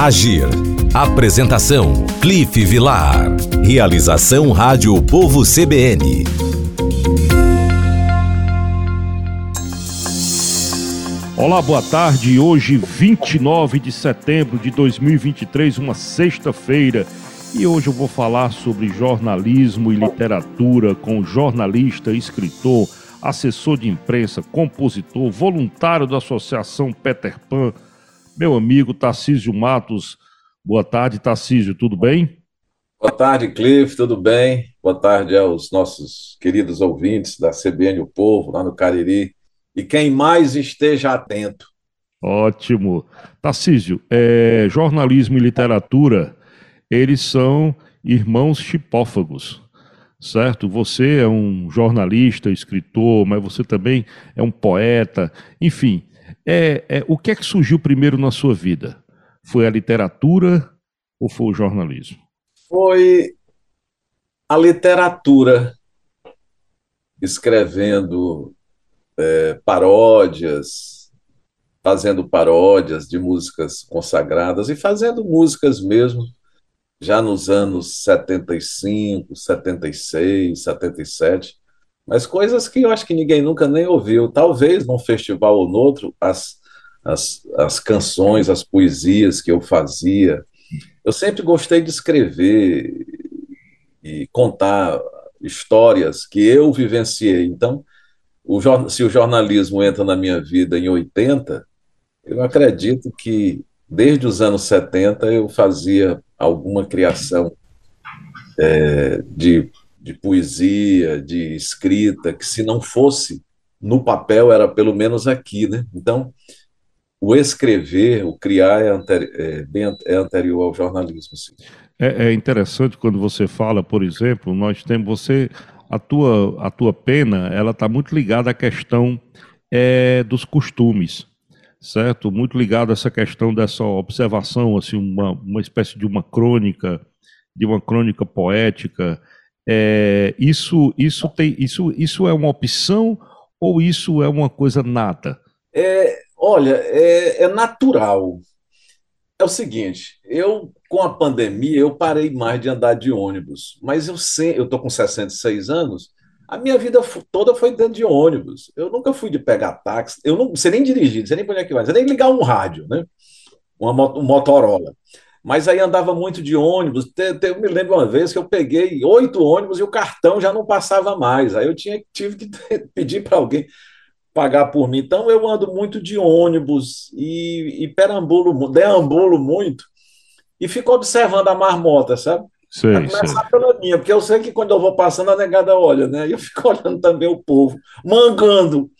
Agir. Apresentação: Cliff Vilar. Realização Rádio Povo CBN. Olá, boa tarde. Hoje, 29 de setembro de 2023, uma sexta-feira. E hoje eu vou falar sobre jornalismo e literatura com jornalista, escritor, assessor de imprensa, compositor, voluntário da Associação Peter Pan, meu amigo Tarcísio Matos. Boa tarde, Tarcísio, tudo bem? Boa tarde, Cliff, tudo bem? Boa tarde aos nossos queridos ouvintes da CBN O Povo, lá no Cariri. E quem mais esteja atento. Ótimo. Tarcísio, é, jornalismo e literatura, eles são irmãos chipófagos, certo? Você é um jornalista, escritor, mas você também é um poeta, enfim. É, é, o que é que surgiu primeiro na sua vida? Foi a literatura ou foi o jornalismo? Foi a literatura, escrevendo é, paródias, fazendo paródias de músicas consagradas e fazendo músicas mesmo, já nos anos 75, 76, 77, mas coisas que eu acho que ninguém nunca nem ouviu. Talvez num festival ou noutro, as, as, as canções, as poesias que eu fazia. Eu sempre gostei de escrever e contar histórias que eu vivenciei. Então, o, se o jornalismo entra na minha vida em 80, eu acredito que desde os anos 70 eu fazia alguma criação é, de, de poesia, de escrita, que se não fosse no papel, era pelo menos aqui, né? Então, o escrever, o criar é, anteri é, bem, é anterior ao jornalismo. Sim. É, é, interessante quando você fala, por exemplo, nós temos você a tua, a tua pena ela está muito ligada à questão é, dos costumes, certo? Muito ligada a essa questão dessa observação, assim, uma, uma espécie de uma crônica, de uma crônica poética. É, isso, isso, tem, isso, isso é uma opção ou isso é uma coisa nata? É, olha, é, é natural. É o seguinte, eu com a pandemia eu parei mais de andar de ônibus, mas eu sei, eu tô com 66 anos, a minha vida toda foi dentro de ônibus. Eu nunca fui de pegar táxi, eu não sei nem dirigir, não sei nem para onde é que vai, sei nem ligar um rádio, né? Uma um Motorola. Mas aí andava muito de ônibus. Eu me lembro uma vez que eu peguei oito ônibus e o cartão já não passava mais. Aí eu tinha, tive que pedir para alguém pagar por mim. Então eu ando muito de ônibus e, e perambulo, deambulo muito e fico observando a marmota, sabe? Sei, Vai começar sei. pela minha, porque eu sei que quando eu vou passando a negada olha, né? E eu fico olhando também o povo, mangando.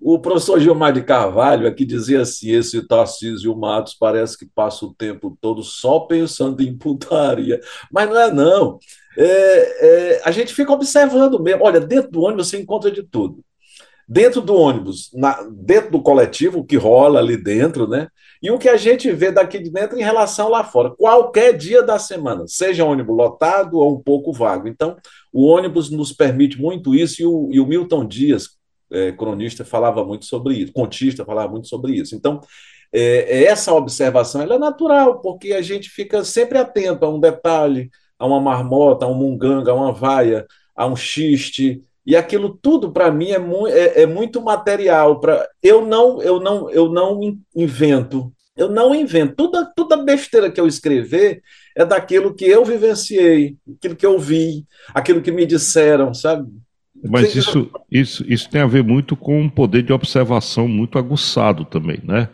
O professor Gilmar de Carvalho aqui dizia assim: esse Tarcísio Matos parece que passa o tempo todo só pensando em putaria. Mas não é, não. É, é, a gente fica observando mesmo. Olha, dentro do ônibus você encontra de tudo dentro do ônibus, na, dentro do coletivo, o que rola ali dentro, né? E o que a gente vê daqui de dentro em relação lá fora, qualquer dia da semana, seja ônibus lotado ou um pouco vago. Então, o ônibus nos permite muito isso, e o, e o Milton Dias, é, cronista, falava muito sobre isso, contista falava muito sobre isso. Então, é, é essa observação é natural, porque a gente fica sempre atento a um detalhe, a uma marmota, a um munganga, a uma vaia, a um xiste, e aquilo tudo para mim é, mu é, é, muito material para eu não eu não eu não invento. Eu não invento. Toda toda besteira que eu escrever é daquilo que eu vivenciei aquilo que eu vi aquilo que me disseram sabe mas isso isso isso tem a ver muito com um poder de observação muito aguçado também né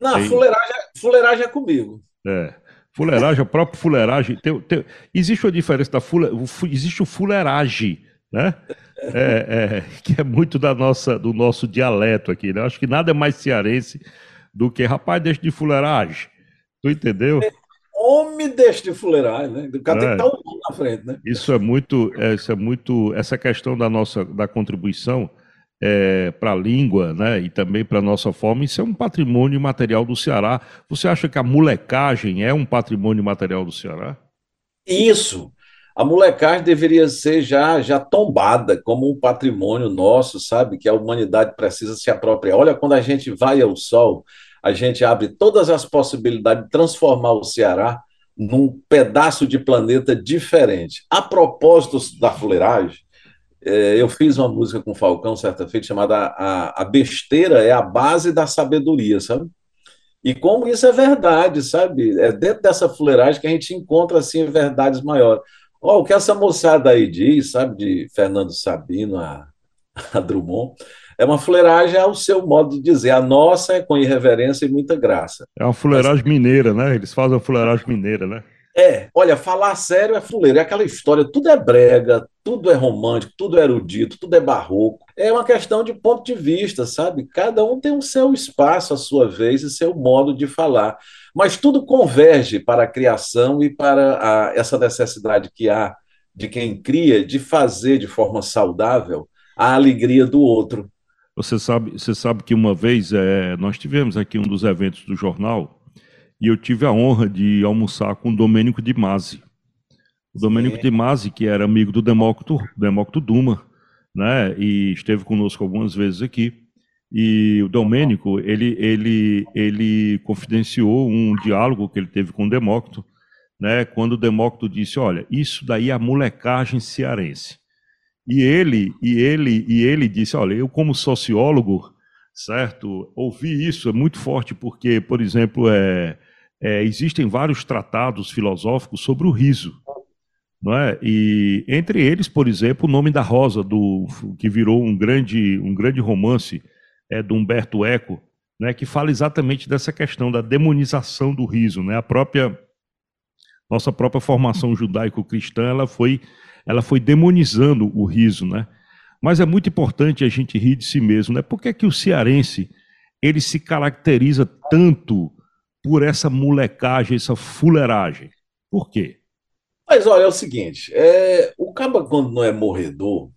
não tem... fuleiragem é, fuleiragem é comigo é fuleiragem a própria fuleiragem tem, tem, existe uma diferença da fule, existe o fuleiragem né? É, é, que é muito da nossa, do nosso dialeto aqui. Né? Acho que nada é mais cearense do que, rapaz, deixa de fuleiragem. Tu entendeu? É, homem deixa de fuleiragem, né? O cara é. tem que estar tá um na frente, né? Isso é muito, é, isso é muito, essa questão da nossa, da contribuição é, para a língua, né, e também para a nossa forma, isso é um patrimônio material do Ceará. Você acha que a molecagem é um patrimônio material do Ceará? Isso. A molecagem deveria ser já, já tombada como um patrimônio nosso, sabe? Que a humanidade precisa se apropriar. Olha, quando a gente vai ao sol, a gente abre todas as possibilidades de transformar o Ceará num pedaço de planeta diferente. A propósito da fuleiragem, é, eu fiz uma música com o Falcão certa feita chamada a, Besteira é a Base da Sabedoria, sabe? E como isso é verdade, sabe? É dentro dessa fuleiragem que a gente encontra, assim, verdades maiores. Oh, o que essa moçada aí diz, sabe, de Fernando Sabino a, a Drummond, é uma fuleiragem ao seu modo de dizer. A nossa é com irreverência e muita graça. É uma fuleiragem Mas... mineira, né? Eles fazem a fuleiragem mineira, né? É, olha, falar sério é fuleiro, é aquela história, tudo é brega, tudo é romântico, tudo é erudito, tudo é barroco. É uma questão de ponto de vista, sabe? Cada um tem o seu espaço, a sua vez e seu modo de falar. Mas tudo converge para a criação e para a, essa necessidade que há de quem cria de fazer de forma saudável a alegria do outro. Você sabe, você sabe que uma vez é, nós tivemos aqui um dos eventos do jornal e eu tive a honra de almoçar com o Domênico de Masi. O Domênico de Masi, que era amigo do Demócrito, Demócrito Duma, né, e esteve conosco algumas vezes aqui. E o Domênico, ele, ele, ele confidenciou um diálogo que ele teve com o Demócrito, né, quando o Demócrito disse, olha, isso daí é a molecagem cearense. E ele, e ele, e ele disse, olha, eu como sociólogo, certo, ouvi isso, é muito forte, porque, por exemplo, é, é, existem vários tratados filosóficos sobre o riso. Não é? E entre eles, por exemplo, o nome da Rosa, do, que virou um grande, um grande romance é, do Humberto Eco, né, que fala exatamente dessa questão da demonização do riso. Né? A própria nossa própria formação judaico-cristã ela foi, ela foi demonizando o riso. Né? Mas é muito importante a gente rir de si mesmo. Né? Por que, é que o cearense ele se caracteriza tanto por essa molecagem, essa fuleiragem. Por quê? Mas olha, é o seguinte: é, o caba, quando não é morredor,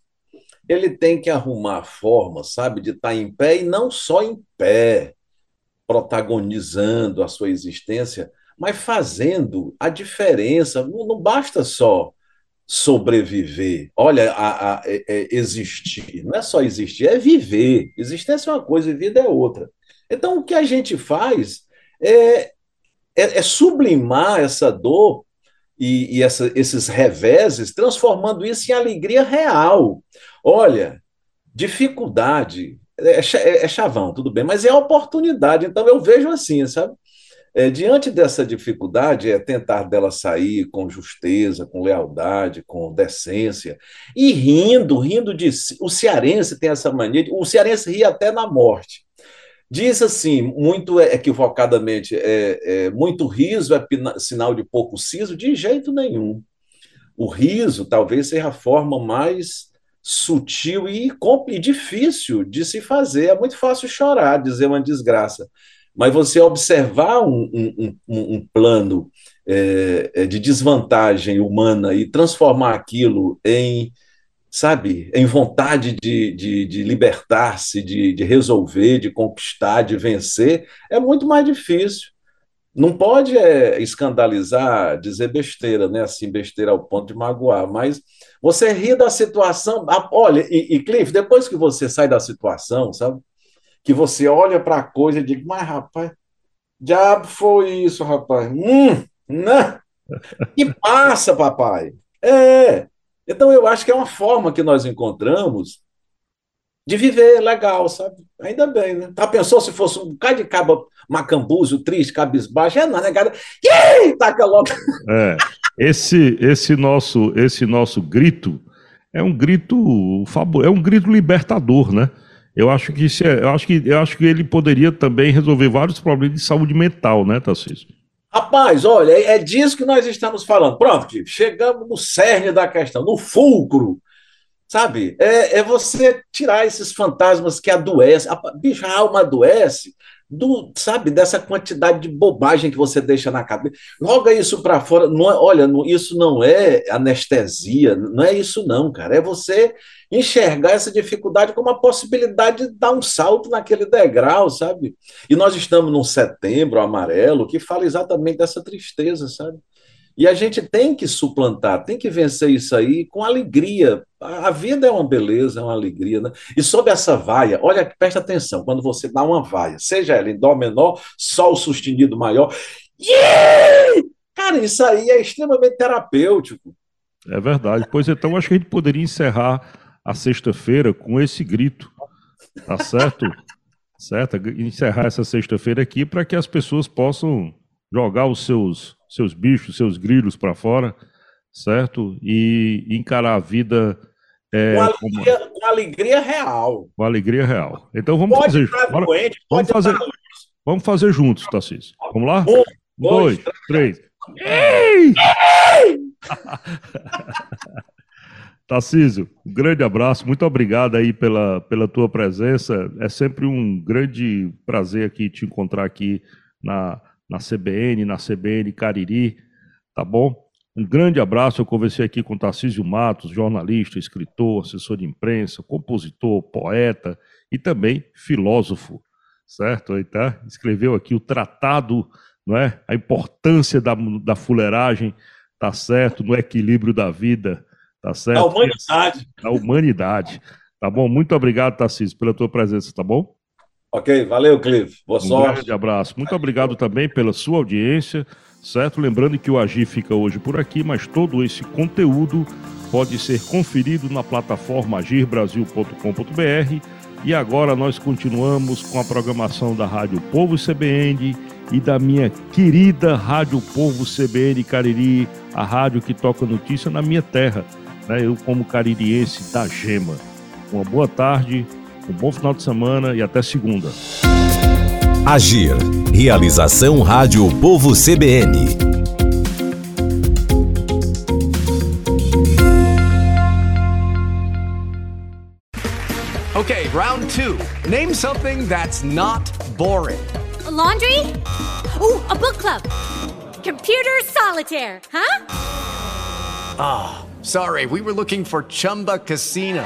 ele tem que arrumar a forma, sabe, de estar tá em pé e não só em pé, protagonizando a sua existência, mas fazendo a diferença. Não, não basta só sobreviver. Olha, a, a, é, é existir. Não é só existir, é viver. Existência é uma coisa e vida é outra. Então, o que a gente faz é, é, é sublimar essa dor e, e essa, esses reveses, transformando isso em alegria real. Olha, dificuldade é, é, é, chavão, tudo bem, mas é oportunidade. Então eu vejo assim, sabe? É, diante dessa dificuldade, é tentar dela sair com justeza, com lealdade, com decência, e rindo, rindo de. O cearense tem essa mania, de, o cearense ri até na morte. Diz assim, muito equivocadamente, é, é, muito riso é sinal de pouco siso? De jeito nenhum. O riso talvez seja a forma mais sutil e, e difícil de se fazer. É muito fácil chorar, dizer uma desgraça. Mas você observar um, um, um, plano é, é de desvantagem humana e transformar aquilo em sabe, em vontade de, de, de libertar-se, de, de resolver, de conquistar, de vencer, é muito mais difícil. Não pode é, escandalizar, dizer besteira, né? Assim, besteira ao ponto de magoar, mas você ri da situação. Olha, e, e Cliff, depois que você sai da situação, sabe? Que você olha para a coisa e diz, mas rapaz, diabo foi isso, rapaz. Hum, né? E passa, papai. É, então, eu acho que é uma forma que nós encontramos de viver legal, sabe? Ainda bem, né? Tá pensou se fosse um cara de caba macambúzio, triste, cabisbaixo? É, negada. Né, taca logo. É, esse, esse, nosso, esse nosso grito é um grito é um grito libertador, né? Eu acho que é, eu acho que eu acho que ele poderia também resolver vários problemas de saúde mental, né, Tarcísio? Rapaz, olha, é, é disso que nós estamos falando. Pronto, chegamos no cerne da questão, no fulcro. Sabe? É, é você tirar esses fantasmas que adoecem. A, bicho, a alma adoece do, sabe, dessa quantidade de bobagem que você deixa na cabeça. Joga isso para fora. Não é, olha, não, isso não é anestesia, não é isso não, cara. É você enxergar essa dificuldade como a possibilidade de dar um salto naquele degrau, sabe? E nós estamos num setembro amarelo que fala exatamente dessa tristeza, sabe? E a gente tem que suplantar, tem que vencer isso aí com alegria. A vida é uma beleza, é uma alegria. Né? E sob essa vaia, olha, presta atenção, quando você dá uma vaia, seja ela em dó menor, sol sustenido maior, yeah! cara, isso aí é extremamente terapêutico. É verdade. Pois então, acho que a gente poderia encerrar a sexta-feira com esse grito, tá certo? certo? Encerrar essa sexta-feira aqui para que as pessoas possam jogar os seus seus bichos, seus grilos para fora, certo? E encarar a vida é, com, alegria, como... com, alegria, real. Com alegria real. Então vamos pode fazer. Bora, doente, vamos fazer. Vamos fazer juntos, Tarcísio. Vamos lá? Um, dois, dois três. Ei! Tarcísio, um grande abraço, muito obrigado aí pela, pela tua presença. É sempre um grande prazer aqui te encontrar aqui na, na CBN, na CBN Cariri, tá bom? Um grande abraço. Eu conversei aqui com o Tarcísio Matos, jornalista, escritor, assessor de imprensa, compositor, poeta e também filósofo, certo? Ele tá? escreveu aqui o tratado, não é? A importância da, da fuleiragem, tá certo? No equilíbrio da vida, tá certo? Da humanidade. Da humanidade. Tá bom? Muito obrigado, Tarcísio, pela tua presença, tá bom? Ok, valeu, Clive. Boa um sorte. Um grande abraço. Muito obrigado também pela sua audiência, certo? Lembrando que o Agir fica hoje por aqui, mas todo esse conteúdo pode ser conferido na plataforma agirbrasil.com.br. E agora nós continuamos com a programação da Rádio Povo CBN e da minha querida Rádio Povo CBN Cariri, a rádio que toca notícia na minha terra, né? Eu como caririense da Gema. Uma boa tarde um bom final de semana e até segunda. Agir. Realização Rádio Povo CBN. Okay, round two. Name something that's not boring. A laundry? Ooh, a book club. Computer solitaire, huh? Ah, oh, sorry. We were looking for Chumba Casino.